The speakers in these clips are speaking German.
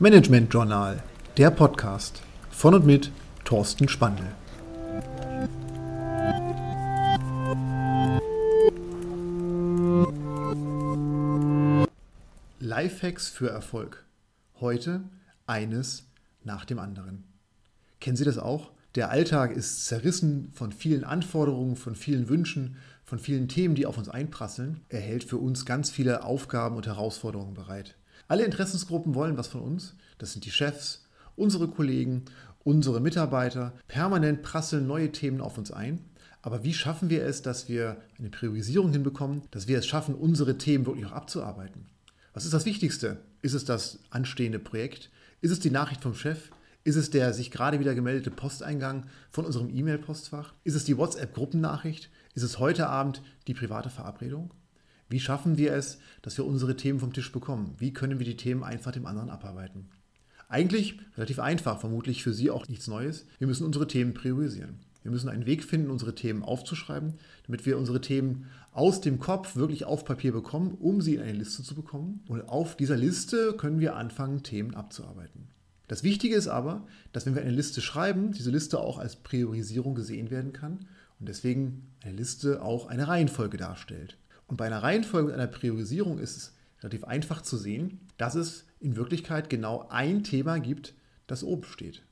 Management Journal, der Podcast von und mit Thorsten Spandl. Lifehacks für Erfolg. Heute eines nach dem anderen. Kennen Sie das auch? Der Alltag ist zerrissen von vielen Anforderungen, von vielen Wünschen, von vielen Themen, die auf uns einprasseln. Er hält für uns ganz viele Aufgaben und Herausforderungen bereit. Alle Interessensgruppen wollen was von uns. Das sind die Chefs, unsere Kollegen, unsere Mitarbeiter. Permanent prasseln neue Themen auf uns ein. Aber wie schaffen wir es, dass wir eine Priorisierung hinbekommen, dass wir es schaffen, unsere Themen wirklich auch abzuarbeiten? Was ist das Wichtigste? Ist es das anstehende Projekt? Ist es die Nachricht vom Chef? Ist es der sich gerade wieder gemeldete Posteingang von unserem E-Mail-Postfach? Ist es die WhatsApp-Gruppennachricht? Ist es heute Abend die private Verabredung? Wie schaffen wir es, dass wir unsere Themen vom Tisch bekommen? Wie können wir die Themen eins nach dem anderen abarbeiten? Eigentlich relativ einfach, vermutlich für Sie auch nichts Neues. Wir müssen unsere Themen priorisieren. Wir müssen einen Weg finden, unsere Themen aufzuschreiben, damit wir unsere Themen aus dem Kopf wirklich auf Papier bekommen, um sie in eine Liste zu bekommen. Und auf dieser Liste können wir anfangen, Themen abzuarbeiten. Das Wichtige ist aber, dass wenn wir eine Liste schreiben, diese Liste auch als Priorisierung gesehen werden kann und deswegen eine Liste auch eine Reihenfolge darstellt. Und bei einer Reihenfolge und einer Priorisierung ist es relativ einfach zu sehen, dass es in Wirklichkeit genau ein Thema gibt, das oben steht.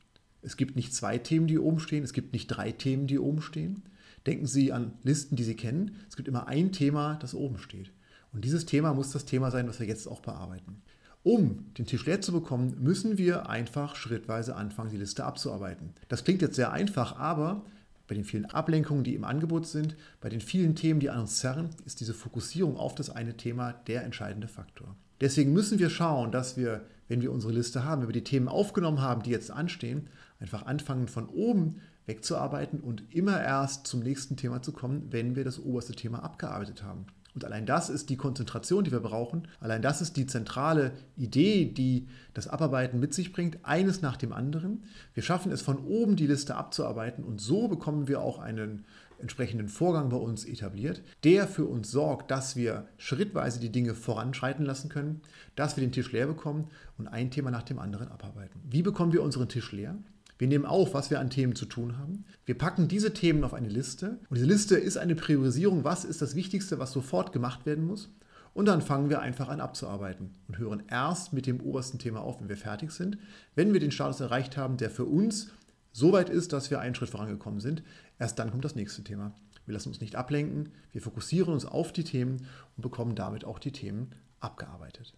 Es gibt nicht zwei Themen, die oben stehen, es gibt nicht drei Themen, die oben stehen. Denken Sie an Listen, die Sie kennen. Es gibt immer ein Thema, das oben steht. Und dieses Thema muss das Thema sein, was wir jetzt auch bearbeiten. Um den Tisch leer zu bekommen, müssen wir einfach schrittweise anfangen, die Liste abzuarbeiten. Das klingt jetzt sehr einfach, aber bei den vielen Ablenkungen, die im Angebot sind, bei den vielen Themen, die an uns zerren, ist diese Fokussierung auf das eine Thema der entscheidende Faktor. Deswegen müssen wir schauen, dass wir, wenn wir unsere Liste haben, wenn wir die Themen aufgenommen haben, die jetzt anstehen, einfach anfangen von oben wegzuarbeiten und immer erst zum nächsten Thema zu kommen, wenn wir das oberste Thema abgearbeitet haben. Und allein das ist die Konzentration, die wir brauchen. Allein das ist die zentrale Idee, die das Abarbeiten mit sich bringt, eines nach dem anderen. Wir schaffen es von oben die Liste abzuarbeiten und so bekommen wir auch einen entsprechenden Vorgang bei uns etabliert, der für uns sorgt, dass wir schrittweise die Dinge voranschreiten lassen können, dass wir den Tisch leer bekommen und ein Thema nach dem anderen abarbeiten. Wie bekommen wir unseren Tisch leer? Wir nehmen auf, was wir an Themen zu tun haben. Wir packen diese Themen auf eine Liste. Und diese Liste ist eine Priorisierung. Was ist das Wichtigste, was sofort gemacht werden muss? Und dann fangen wir einfach an abzuarbeiten und hören erst mit dem obersten Thema auf, wenn wir fertig sind. Wenn wir den Status erreicht haben, der für uns so weit ist, dass wir einen Schritt vorangekommen sind, erst dann kommt das nächste Thema. Wir lassen uns nicht ablenken, wir fokussieren uns auf die Themen und bekommen damit auch die Themen abgearbeitet.